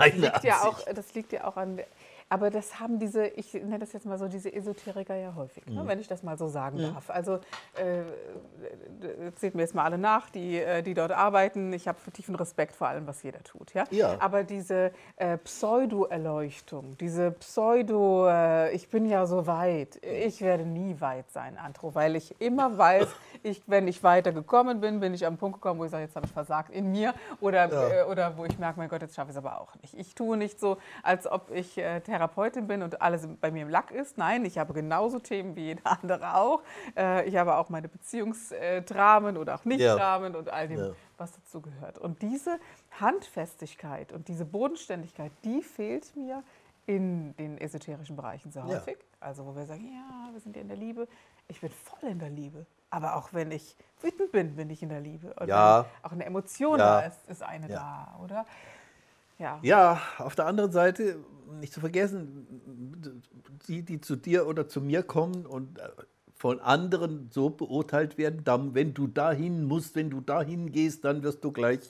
Das ist meine liegt ja auch, das liegt ja auch an. Aber das haben diese, ich nenne das jetzt mal so, diese Esoteriker ja häufig, Mhm. ne, wenn ich das mal so sagen darf. Also äh, seht mir jetzt mal alle nach, die, äh, die dort arbeiten. Ich habe tiefen Respekt vor allem, was jeder tut. Ja? Ja. Aber diese äh, Pseudo-Erleuchtung, diese Pseudo, äh, ich bin ja so weit, ich werde nie weit sein, Andro, weil ich immer weiß, ich, wenn ich weiter gekommen bin, bin ich am Punkt gekommen, wo ich sage, jetzt habe ich versagt in mir oder, Ja. äh, oder wo ich merke, mein Gott, jetzt schaffe ich es aber auch nicht. Ich tue nicht so, als ob ich äh, Therapeutin bin und alles bei mir im Lack ist. Nein, ich habe genauso Themen wie jeder andere auch. Äh, ich habe auch meine Beziehungsdramen oder auch Nicht-Dramen und all dem, Ja. was dazu gehört. Und diese Handfestigkeit und diese Bodenständigkeit, die fehlt mir in den esoterischen Bereichen sehr Ja. häufig. Also wo wir sagen, ja, wir sind ja in der Liebe. Ich bin voll in der Liebe. Aber auch wenn ich wütend bin, bin ich in der Liebe. Und Ja. auch eine Emotion Ja. da ist, ist eine Ja. da, oder? Ja. Ja, auf der anderen Seite, nicht zu vergessen, die, die zu dir oder zu mir kommen und äh, von anderen so beurteilt werden, dann, wenn du dahin musst, wenn du dahin gehst, dann wirst du gleich,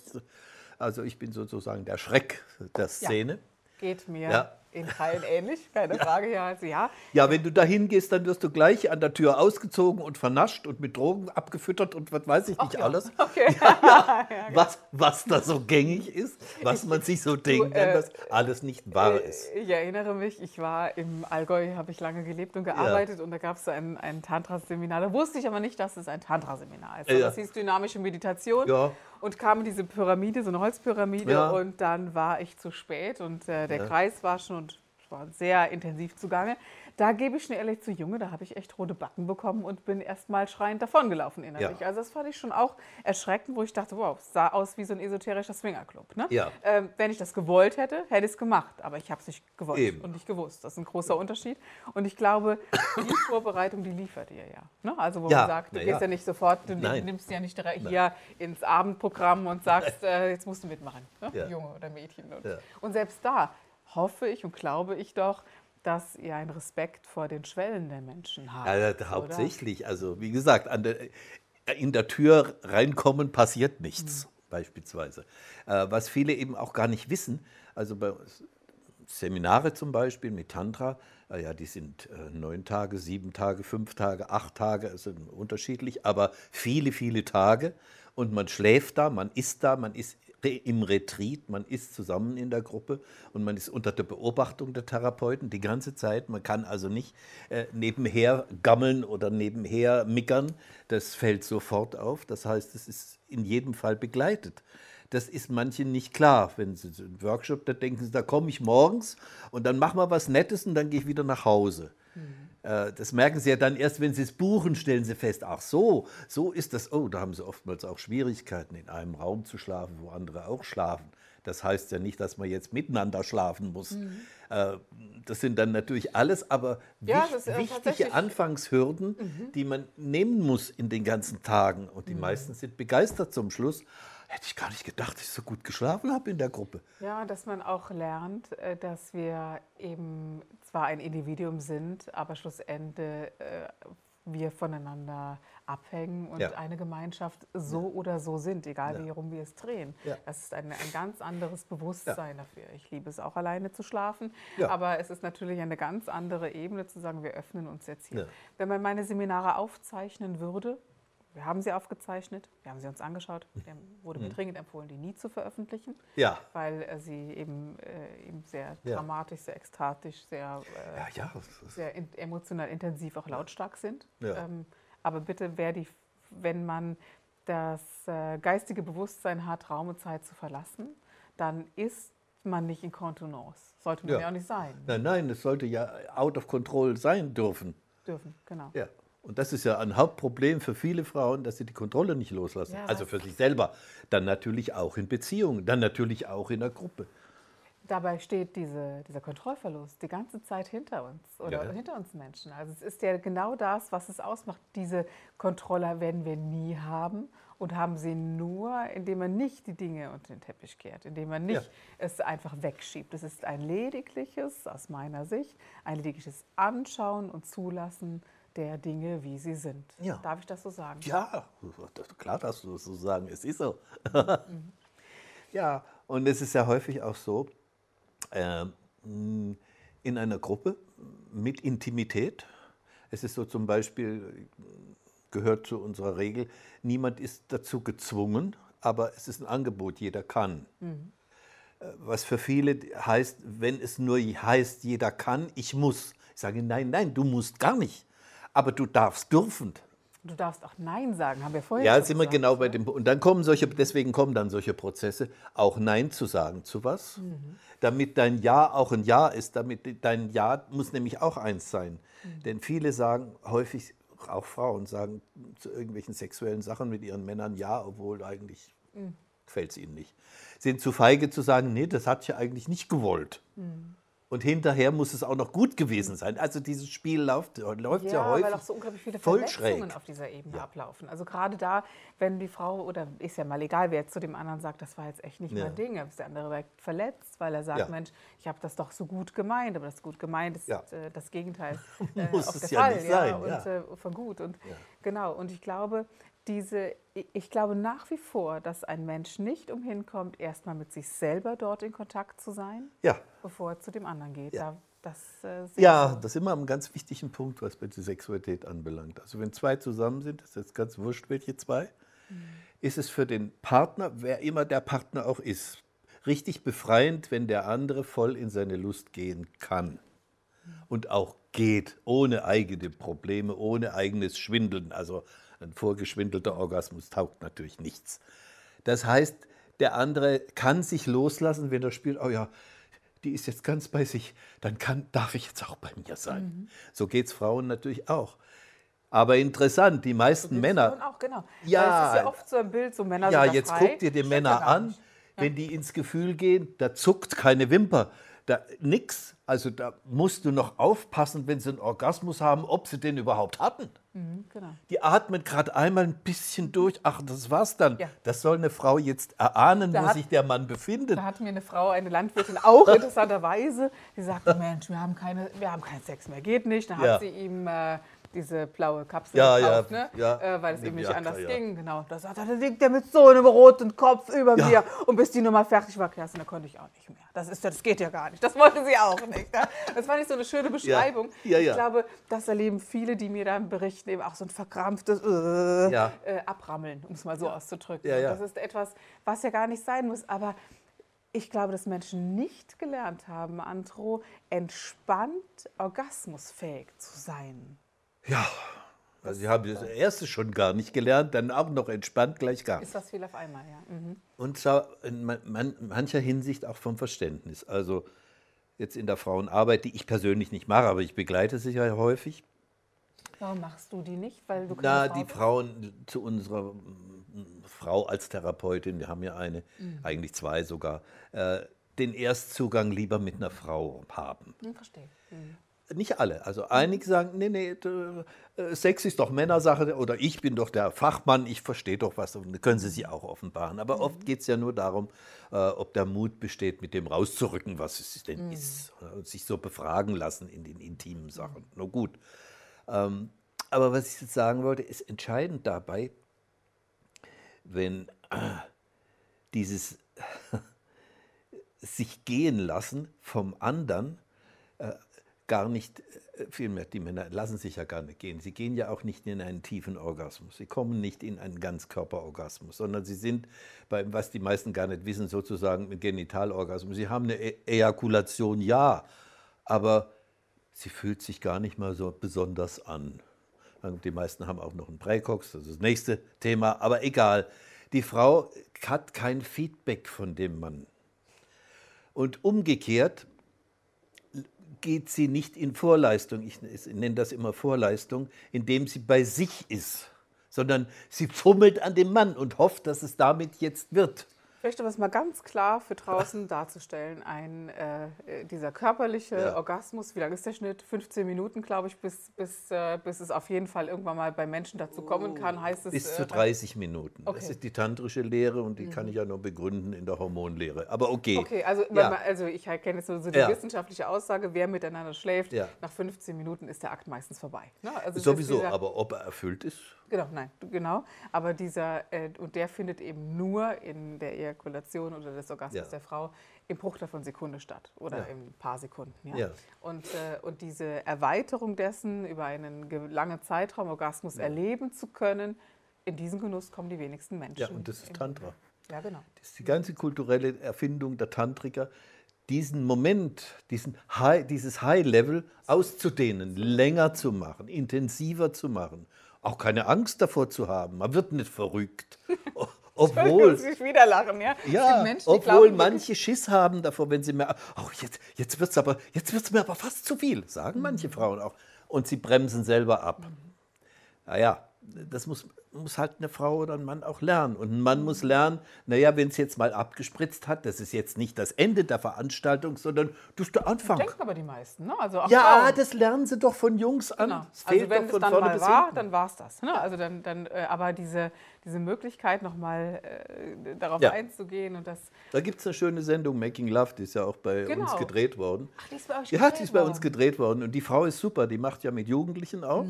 also ich bin sozusagen der Schreck der Szene. Geht mir Ja. In Teilen ähnlich, keine Frage. Ja, also ja. Ja, wenn du dahin gehst, dann wirst du gleich an der Tür ausgezogen und vernascht und mit Drogen abgefüttert und was weiß ich nicht ja. alles. Okay. Was, was da so gängig ist, was man sich so denkt, äh, dass alles nicht wahr ist. Ich erinnere mich, ich war im Allgäu, habe ich lange gelebt und gearbeitet und da gab es ein, ein Tantra-Seminar. Da wusste ich aber nicht, dass es ein Tantra-Seminar ist. Ja. Das hieß dynamische Meditation Ja. Und kam in diese Pyramide, so eine Holzpyramide Ja. und dann war ich zu spät und äh, der Ja. Kreis war schon und es war sehr intensiv zugange. Da gebe ich schon ehrlich zu Junge, da habe ich echt rote Backen bekommen und bin erst mal schreiend davongelaufen innerlich. Ja. Also das fand ich schon auch erschreckend, wo ich dachte, wow, es sah aus wie so ein esoterischer Swingerclub. Ne? Ja. Ähm, wenn ich das gewollt hätte, hätte ich es gemacht. Aber ich habe es nicht gewollt Eben. und nicht gewusst. Das ist ein großer Unterschied. Und ich glaube, die Vorbereitung, die liefert ihr ja. Ne? Also wo Ja, man sagt, du gehst ja. ja nicht sofort, du Nein. nimmst ja nicht direkt hier ins Abendprogramm und sagst, äh, jetzt musst du mitmachen, ne? Ja. Junge oder Mädchen. Und, Ja. und selbst da hoffe ich und glaube ich doch, dass ihr einen Respekt vor den Schwellen der Menschen habt. Ja, oder? hauptsächlich. Also wie gesagt, der, in der Tür reinkommen passiert nichts, beispielsweise. Äh, was viele eben auch gar nicht wissen, also bei Seminare zum Beispiel mit Tantra, äh, ja, die sind äh, neun Tage, sieben Tage, fünf Tage, acht Tage, also unterschiedlich, aber viele, viele Tage. Und man schläft da, man isst da, man ist im Retreat, man ist zusammen in der Gruppe und man ist unter der Beobachtung der Therapeuten die ganze Zeit. Man kann also nicht äh, nebenher gammeln oder nebenher mickern. Das fällt sofort auf. Das heißt, es ist in jedem Fall begleitet. Das ist manchen nicht klar. Wenn sie einen Workshop, da denken sie, da komme ich morgens und dann machen wir was Nettes und dann gehe ich wieder nach Hause. Äh, Das merken sie ja dann erst, wenn sie es buchen, stellen sie fest, ach so, so ist das. Oh, da haben sie oftmals auch Schwierigkeiten, in einem Raum zu schlafen, wo andere auch schlafen. Das heißt ja nicht, dass man jetzt miteinander schlafen muss. Äh, Das sind dann natürlich alles aber Ja, wich- äh, wichtige Anfangshürden, die man nehmen muss in den ganzen Tagen. Und die meisten sind begeistert zum Schluss. Hätte ich gar nicht gedacht, dass ich so gut geschlafen habe in der Gruppe. Ja, dass man auch lernt, äh, dass wir eben zwar ein Individuum sind, aber schlussendlich äh, wir voneinander abhängen und Ja. eine Gemeinschaft so oder so sind, egal Ja. wie rum wir es drehen. Ja. Das ist ein, ein ganz anderes Bewusstsein dafür. Ich liebe es auch alleine zu schlafen, aber es ist natürlich eine ganz andere Ebene zu sagen, wir öffnen uns jetzt hier. Wenn man meine Seminare aufzeichnen würde, wir haben sie aufgezeichnet, wir haben sie uns angeschaut, mir wurde Mhm. mir dringend empfohlen, die nie zu veröffentlichen Ja. weil äh, sie eben, äh, eben sehr Ja. dramatisch, sehr ekstatisch, sehr, äh, Ja, sehr in, emotional intensiv, auch lautstark sind. Ähm, aber bitte, wer die, wenn man das äh, geistige Bewusstsein hat, Raum und Zeit zu verlassen, dann ist man nicht in Kontenance. Sollte man Ja. ja, auch nicht sein Nein, nein, es sollte ja out of control sein dürfen. dürfen. Genau. Ja. Und das ist ja ein Hauptproblem für viele Frauen, dass sie die Kontrolle nicht loslassen. Ja, also für sich selber. Dann natürlich auch in Beziehungen, dann natürlich auch in der Gruppe. Dabei steht diese, dieser Kontrollverlust die ganze Zeit hinter uns oder Ja. hinter uns Menschen. Also es ist ja genau das, was es ausmacht. Diese Kontrolle werden wir nie haben und haben sie nur, indem man nicht die Dinge unter den Teppich kehrt, indem man nicht Ja. es einfach wegschiebt. Es ist ein ledigliches, aus meiner Sicht, ein ledigliches Anschauen und Zulassen der Dinge, wie sie sind. Ja. Darf ich das so sagen? Ja, klar darfst du das so sagen, es ist so. ja, und es ist ja häufig auch so, ähm, in einer Gruppe mit Intimität, es ist so zum Beispiel, gehört zu unserer Regel, niemand ist dazu gezwungen, aber es ist ein Angebot, jeder kann. Äh, Was für viele heißt, wenn es nur heißt, jeder kann, ich muss. Ich sage, nein, nein, du musst gar nicht. Aber du darfst dürfen. Du darfst auch Nein sagen, haben wir vorhin Ja, sind wir gesagt. genau bei dem Und dann kommen solche, deswegen kommen dann solche Prozesse, auch Nein zu sagen zu was, Mhm. damit dein Ja auch ein Ja ist, damit dein Ja muss nämlich auch eins sein. Mhm. Denn viele sagen, häufig auch Frauen sagen zu irgendwelchen sexuellen Sachen mit ihren Männern Ja, obwohl eigentlich Mhm. gefällt es ihnen nicht. Sind zu feige zu sagen, nee, das hat ich ja eigentlich nicht gewollt. Mhm. Und hinterher muss es auch noch gut gewesen sein. Also dieses Spiel läuft, läuft ja, Ja, häufig weil auch so unglaublich viele voll Verletzungen schräg. auf dieser Ebene ablaufen. Also gerade da, wenn die Frau, oder ist ja mal egal, wer jetzt zu dem anderen sagt, das war jetzt echt nicht Ja. mein Ding, ist der andere direkt verletzt, weil er sagt, Ja. Mensch, ich habe das doch so gut gemeint, aber das gut gemeint ist Ja. äh, das Gegenteil äh, Muss auf es der ja Fall. nicht ja, sein, und ja. äh, von gut. Und genau, und ich glaube, diese, ich glaube nach wie vor, dass ein Mensch nicht umhin kommt, erstmal mit sich selber dort in Kontakt zu sein, Ja, bevor er zu dem anderen geht. Ja. Da, das, äh, Ja, das ist immer ein ganz wichtigen Punkt, was bei der Sexualität anbelangt. Also wenn zwei zusammen sind, das ist jetzt ganz wurscht, welche zwei, ist es für den Partner, wer immer der Partner auch ist, richtig befreiend, wenn der andere voll in seine Lust gehen kann. Und auch geht, ohne eigene Probleme, ohne eigenes Schwindeln. Also ein vorgeschwindelter Orgasmus taugt natürlich nichts. Das heißt, der andere kann sich loslassen, wenn er spürt, oh ja, die ist jetzt ganz bei sich, dann kann, darf ich jetzt auch bei mir sein. So geht es Frauen natürlich auch. Aber interessant, die meisten Frauen Männer, auch, genau. Ja. Ja oft so ein Bild, so Männer ja, jetzt frei. guck dir die Männer an, wenn die ins Gefühl gehen, da zuckt keine Wimper, da nix. Also da musst du noch aufpassen, wenn sie einen Orgasmus haben, ob sie den überhaupt hatten. Mhm, genau. Die atmen gerade einmal ein bisschen durch. Ach, das war's dann. Ja. Das soll eine Frau jetzt erahnen, Da wo hat- sich der Mann befindet. Da hat mir eine Frau, eine Landwirtin, auch interessanterweise, die sagte, Mensch, wir haben, keine, wir haben keinen Sex mehr, geht nicht. Dann Ja. hat sie ihm äh, diese blaue Kapsel Ja, gekauft, ja, ne? ja. äh, weil es ihm nicht anders ging. Genau. Da sagt er, da liegt der mit so einem roten Kopf über mir. Und bis die Nummer fertig war, Kerstin, da konnte ich auch nicht mehr. Das, ist, das geht ja gar nicht. Das wollte sie auch nicht. Ne? Das fand ich so eine schöne Beschreibung. Ich glaube, das erleben viele, die mir dann berichten, eben auch so ein verkrampftes äh, äh, Abrammeln, um es mal so auszudrücken. Das ist etwas, was ja gar nicht sein muss. Aber ich glaube, dass Menschen nicht gelernt haben, Andro, entspannt orgasmusfähig zu sein. Ja, also sie haben das erste schon gar nicht gelernt, dann auch noch entspannt gleich gar nicht. Ist das viel auf einmal, ja. Mhm. Und zwar in man, man, mancher Hinsicht auch vom Verständnis. Also jetzt in der Frauenarbeit, die ich persönlich nicht mache, aber ich begleite sie ja häufig. Warum machst du die nicht? Weil du Na, Frau die? Frauen zu unserer mm, Frau als Therapeutin, wir haben ja eine, Mhm. eigentlich zwei sogar, äh, den Erstzugang lieber mit einer Frau haben. Hm, verstehe. Mhm. Nicht alle. Also einige sagen, nee, nee, äh, Sex ist doch Männersache oder ich bin doch der Fachmann, ich verstehe doch was. Und können sie sich auch offenbaren. Aber oft geht es ja nur darum, äh, ob der Mut besteht, mit dem rauszurücken, was es denn ist. Und sich so befragen lassen in den intimen Sachen. Na gut. Ähm, aber was ich jetzt sagen wollte, ist entscheidend dabei, wenn äh, dieses sich gehen lassen vom anderen gar nicht, äh, vielmehr die Männer lassen sich ja gar nicht gehen. Sie gehen ja auch nicht in einen tiefen Orgasmus. Sie kommen nicht in einen Ganzkörperorgasmus, sondern sie sind, beim, was die meisten gar nicht wissen, sozusagen ein Genitalorgasmus. Sie haben eine e Ejakulation, ja, aber sie fühlt sich gar nicht mal so besonders an. Die meisten haben auch noch einen Präcox, das ist das nächste Thema, aber egal. Die Frau hat kein Feedback von dem Mann. Und umgekehrt geht sie nicht in Vorleistung, ich nenne das immer Vorleistung, indem sie bei sich ist, sondern sie fummelt an dem Mann und hofft, dass es damit jetzt wird. Ich möchte das mal ganz klar für draußen darzustellen. Ein, äh, dieser körperliche Ja. Orgasmus, wie lang ist der Schnitt? 15 Minuten, glaube ich, bis, bis, äh, bis es auf jeden Fall irgendwann mal bei Menschen dazu kommen kann, heißt es. Bis äh, zu 30 Minuten. Das Okay. Mhm. ist die tantrische Lehre und die kann ich ja nur begründen in der Hormonlehre. Aber okay. Okay, also, Ja. man, also ich kenne jetzt so, so die Ja. wissenschaftliche Aussage, wer miteinander schläft, nach 15 Minuten ist der Akt meistens vorbei. Ne? Also das Sowieso, dieser- aber ob er erfüllt ist, Genau, nein, genau. Aber dieser, äh, und der findet eben nur in der Ejakulation oder des Orgasmus Ja. der Frau im Bruchteil von Sekunde statt oder Ja. in ein paar Sekunden. Ja? Ja. Und, äh, und diese Erweiterung dessen, über einen ge- langen Zeitraum Orgasmus erleben zu können, in diesen Genuss kommen die wenigsten Menschen. ja, und das ist Tantra. Ja, genau. Das ist die ganze kulturelle Erfindung der Tantriker, diesen Moment, diesen High, dieses High-Level auszudehnen, länger zu machen, intensiver zu machen. Auch keine Angst davor zu haben. Man wird nicht verrückt. Obwohl, Ich muss wieder lachen, ja. Ja, Menschen, obwohl glauben manche Schiss haben davor, wenn sie mehr, oh, jetzt, jetzt wird es aber, jetzt wird's mir aber fast zu viel, sagen manche Mhm. Frauen auch. Und sie bremsen selber ab. Naja, das muss, muss halt eine Frau oder ein Mann auch lernen. Und ein Mann muss lernen, naja, wenn es jetzt mal abgespritzt hat, das ist jetzt nicht das Ende der Veranstaltung, sondern das ist der Anfang. denken aber die meisten, ne? Also Ja, Frauen. das lernen sie doch von Jungs an. Genau. Es Also wenn doch es dann mal war, hinten. dann war es das. Ne? Also dann, dann, äh, aber diese, diese Möglichkeit nochmal äh, darauf Ja. einzugehen und das. Da gibt es eine schöne Sendung, Making Love, die ist ja auch bei uns Genau. gedreht worden. Ach, die ist bei euch Ja, gedreht die ist bei uns gedreht worden. Und die Frau ist super, die macht ja mit Jugendlichen auch.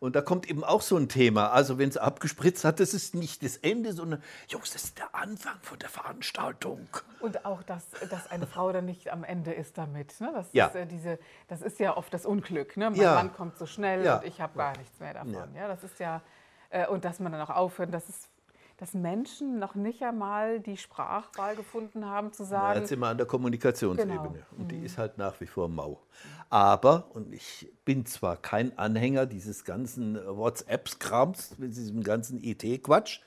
Und da kommt eben auch so ein Thema. Also, wenn es abgespritzt hat, das ist nicht das Ende, sondern, Jungs, das ist der Anfang von der Veranstaltung. Und auch, dass, dass eine Frau dann nicht am Ende ist damit. Ne? Das, Ja. ist, äh, diese, das ist ja oft das Unglück. Ne? Mein Ja. Mann kommt so schnell Ja. und ich habe gar nichts mehr davon. Ja. Das ist ja, äh, und dass man dann auch aufhört, dass, es, dass Menschen noch nicht einmal die Sprachwahl gefunden haben, zu Ja, sagen, jetzt sind wir an der Kommunikationsebene. Genau. Und die ist halt nach wie vor mau. Aber, und ich bin zwar kein Anhänger dieses ganzen WhatsApp-Krams, mit diesem ganzen IT-Quatsch,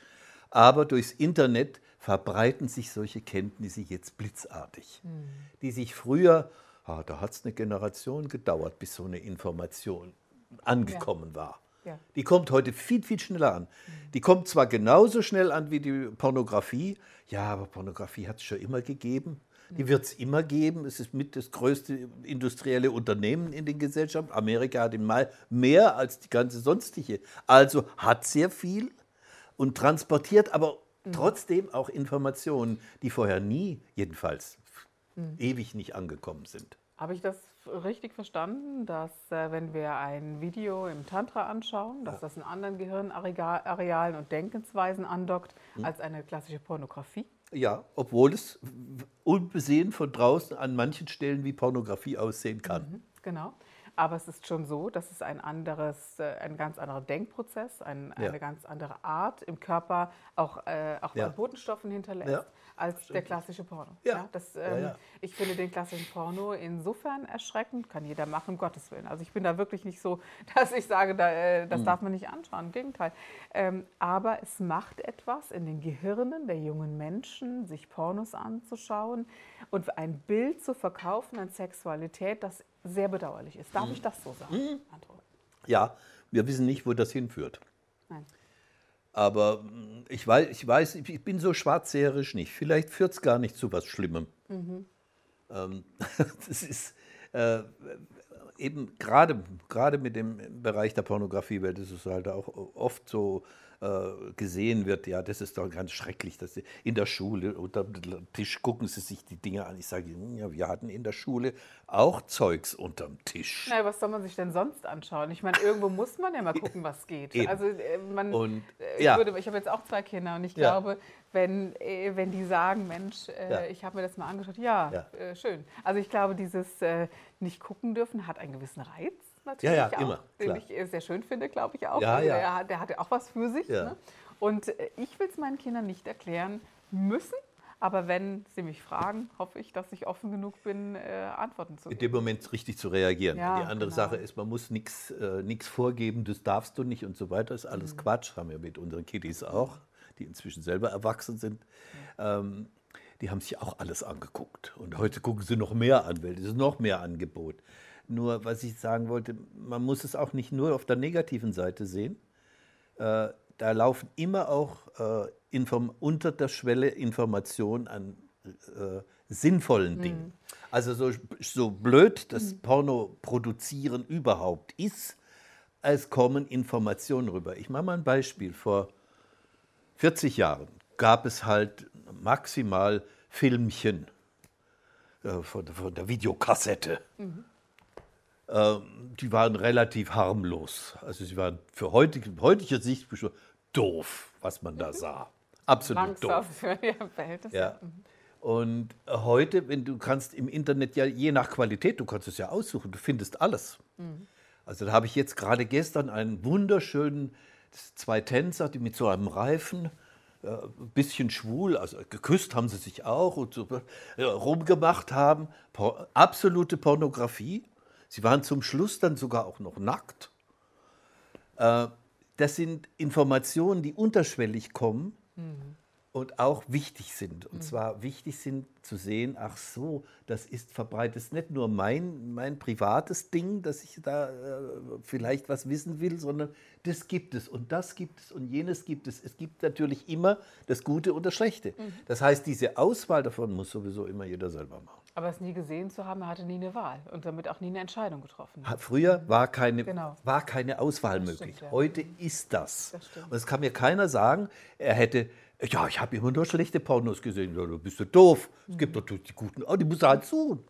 aber durchs Internet verbreiten sich solche Kenntnisse jetzt blitzartig, die sich früher, ah, da hat es eine Generation gedauert, bis so eine Information angekommen war. Ja. Die kommt heute viel, viel schneller an. Die kommt zwar genauso schnell an wie die Pornografie, ja, aber Pornografie hat es schon immer gegeben. Die wird es immer geben. Es ist mit das größte industrielle Unternehmen in den Gesellschaften. Amerika hat im Mal mehr als die ganze sonstige. Also hat sehr viel und transportiert aber trotzdem auch Informationen, die vorher nie, jedenfalls ewig nicht angekommen sind. Habe ich das richtig verstanden, dass äh, wenn wir ein Video im Tantra anschauen, dass das in anderen Gehirnarealen und Denkensweisen andockt Hm. als eine klassische Pornografie? Ja, obwohl es unbesehen von draußen an manchen Stellen wie Pornografie aussehen kann. Genau. Aber es ist schon so, dass es ein anderes, äh, ein ganz anderer Denkprozess, ein, Ja. eine ganz andere Art im Körper auch, äh, auch Ja. an Botenstoffen hinterlässt Ja, als der klassische Porno. Ja. das, Ja, ähm, ja. Ich finde den klassischen Porno insofern erschreckend, kann jeder machen, um Gottes Willen. Also ich bin da wirklich nicht so, dass ich sage, da, äh, Mhm. das darf man nicht anschauen, im Gegenteil. Ähm, aber es macht etwas in den Gehirnen der jungen Menschen, sich Pornos anzuschauen und ein Bild zu verkaufen an Sexualität, das sehr bedauerlich ist. Mhm. Darf ich das so sagen, Andro? Ja, wir wissen nicht, wo das hinführt. Nein. Aber mm, ich weiß, ich, weiß, ich bin so schwarzseherisch nicht. Vielleicht führt es gar nicht zu was Schlimmem. Ähm, das ist äh, eben gerade gerade mit dem Bereich der Pornografie, weil das ist halt auch oft so gesehen wird, ja, das ist doch ganz schrecklich, dass sie in der Schule unter dem Tisch gucken sie sich die Dinge an. Ich sage, ja, wir hatten in der Schule auch Zeugs unterm Tisch. Na, was soll man sich denn sonst anschauen? Ich meine, irgendwo muss man ja mal gucken, was geht. Eben. Also äh, man, Und, äh, ich, ja. würde, ich habe jetzt auch zwei Kinder und ich Ja. glaube, wenn, äh, wenn die sagen, Mensch, äh, Ja. ich habe mir das mal angeschaut, ja, Ja. Äh, schön. Also ich glaube, dieses äh, nicht gucken dürfen hat einen gewissen Reiz. Natürlich Ja, ja, auch, immer, Den klar. ich äh, sehr schön finde, glaube ich auch. Ja, Also ja. Der, hat- der hatte auch was für sich. Ja. Ne? Und äh, ich will es meinen Kindern nicht erklären müssen, aber wenn sie mich fragen, hoffe ich, dass ich offen genug bin, äh, Antworten zu In geben. dem Moment richtig zu reagieren. Ja, die andere genau. Sache ist, man muss nichts äh, nix vorgeben, das darfst du nicht und so weiter. ist Mhm. alles Quatsch, haben wir mit unseren Kiddies auch, die inzwischen selber erwachsen sind. Ähm, die haben sich auch alles angeguckt. Und heute gucken sie noch mehr an, weil es ist noch mehr Angebot. Nur, was ich sagen wollte, man muss es auch nicht nur auf der negativen Seite sehen. Äh, da laufen immer auch äh, unter der Schwelle Informationen an äh, sinnvollen Dingen. Also so, so blöd das Porno produzieren überhaupt ist, es kommen Informationen rüber. Ich mache mal ein Beispiel. Vor 40 Jahren gab es halt maximal Filmchen äh, von, von der Videokassette. Ähm, die waren relativ harmlos. Also sie waren für heutige, heutige Sicht schon doof, was man da sah. Absolut doof. Langsam für ihr Verhältnis. Ja. Und heute, wenn du kannst im Internet ja je nach Qualität, du kannst es ja aussuchen, du findest alles. Also da habe ich jetzt gerade gestern einen wunderschönen, zwei Tänzer, die mit so einem Reifen, äh, ein bisschen schwul, also geküsst haben sie sich auch und so äh, rumgemacht haben. Por absolute Pornografie. Sie waren zum Schluss dann sogar auch noch nackt. Äh, das sind Informationen, die unterschwellig kommen und auch wichtig sind. Und zwar wichtig sind zu sehen, ach so, das ist verbreitet. Das ist nicht nur mein, mein privates Ding, dass ich da äh, vielleicht was wissen will, sondern das gibt es und das gibt es und jenes gibt es. Es gibt natürlich immer das Gute und das Schlechte. Das heißt, diese Auswahl davon muss sowieso immer jeder selber machen. Aber es nie gesehen zu haben, er hatte nie eine Wahl und damit auch nie eine Entscheidung getroffen. Früher war keine, Genau. war keine Auswahl Das möglich. stimmt, ja. Heute ist das. Das. Und es kann mir keiner sagen, er hätte, ja, ich habe immer nur schlechte Pornos gesehen. Ja, du bist du doof. Es gibt doch die guten, oh, die muss er halt suchen.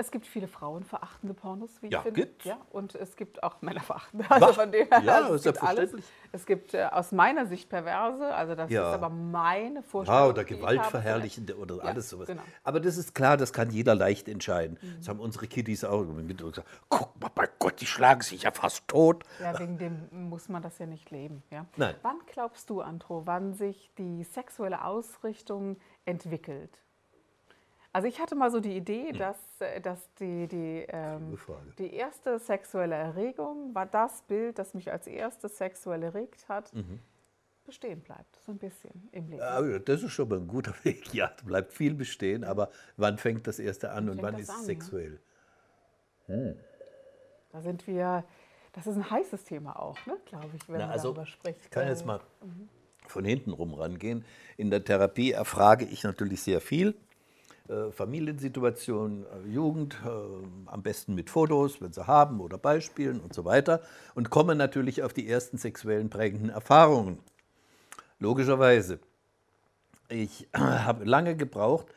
Es gibt viele frauenverachtende Pornos, wie Ja, ich finde. gibt's. Ja, und es gibt auch männerverachtende. Also Was? von dem her, Ja, also es ist gibt alles. Es gibt äh, aus meiner Sicht perverse, also das Ja. ist aber meine Vorstellung. Ja, oder gewaltverherrlichende oder Ja, alles sowas. genau. Aber das ist klar, das kann jeder leicht entscheiden. Mhm. Das haben unsere Kiddies auch gesagt. Guck mal, bei Gott, die schlagen sich ja fast tot. Habe. Ja, wegen dem muss man das ja nicht leben. Ja? Nein. Wann glaubst du, Andro, wann sich die sexuelle Ausrichtung entwickelt? Also ich hatte mal so die Idee, dass, äh, dass die, die, ähm, die erste sexuelle Erregung war das Bild, das mich als erstes sexuell erregt hat, Mhm. bestehen bleibt, so ein bisschen im Leben. Ja, das ist schon mal ein guter Weg. Ja, bleibt viel bestehen, aber wann fängt das erste an und fängt wann ist es sexuell? Da sind wir, das ist ein heißes Thema auch, ne, glaube ich, wenn Na, man also, darüber spricht. Ich kann jetzt mal von hinten rum rangehen. In der Therapie erfrage ich natürlich sehr viel. Äh, Familiensituation, äh, Jugend, äh, am besten mit Fotos, wenn sie haben oder Beispielen und so weiter. Und komme natürlich auf die ersten sexuellen prägenden Erfahrungen. Logischerweise. Ich habe lange gebraucht,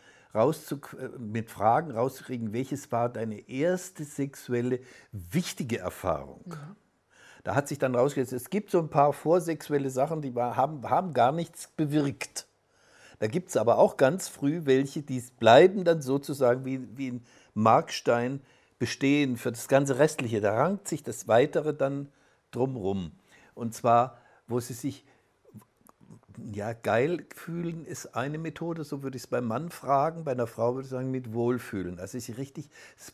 mit Fragen rauszukriegen, welches war deine erste sexuelle wichtige Erfahrung. Da hat sich dann rausgestellt, es gibt so ein paar vorsexuelle Sachen, die haben, haben gar nichts bewirkt. Da gibt es aber auch ganz früh welche, die bleiben dann sozusagen wie, wie ein Markstein bestehen für das ganze Restliche. Da rankt sich das Weitere dann drumrum. Und zwar, wo sie sich ja, geil fühlen ist eine Methode, so würde ich es beim Mann fragen, bei einer Frau würde ich sagen mit Wohlfühlen, also sich richtig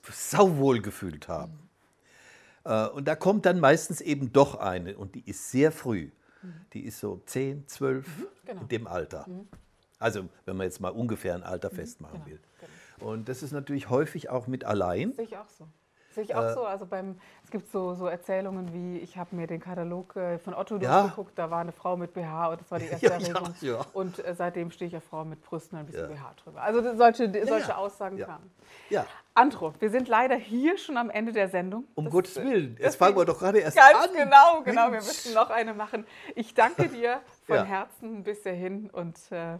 sauwohl gefühlt haben. Äh, Und da kommt dann meistens eben doch eine und die ist sehr früh. Die ist so 10, 12 genau. in dem Alter. Also wenn man jetzt mal ungefähr ein Alter festmachen genau, will. Und das ist natürlich häufig auch mit allein. Sehe ich auch so. Sehe ich auch so. Also beim, es gibt so, so Erzählungen wie, ich habe mir den Katalog äh, von Otto Ja. durchgeguckt, da war eine Frau mit BH und das war die erste Ja, Erregung. ja. Und äh, seitdem stehe ich auf Frauen mit Brüsten und ein bisschen. BH drüber. Also solche, solche. Aussagen kamen. Ja, Andro, wir sind leider hier schon am Ende der Sendung. um Das- Gottes Willen. das Jetzt fangen wir doch gerade erst Ganz an. genau, genau. Wir Mensch. müssen noch eine machen. Ich danke dir von. Herzen bis hierhin und äh,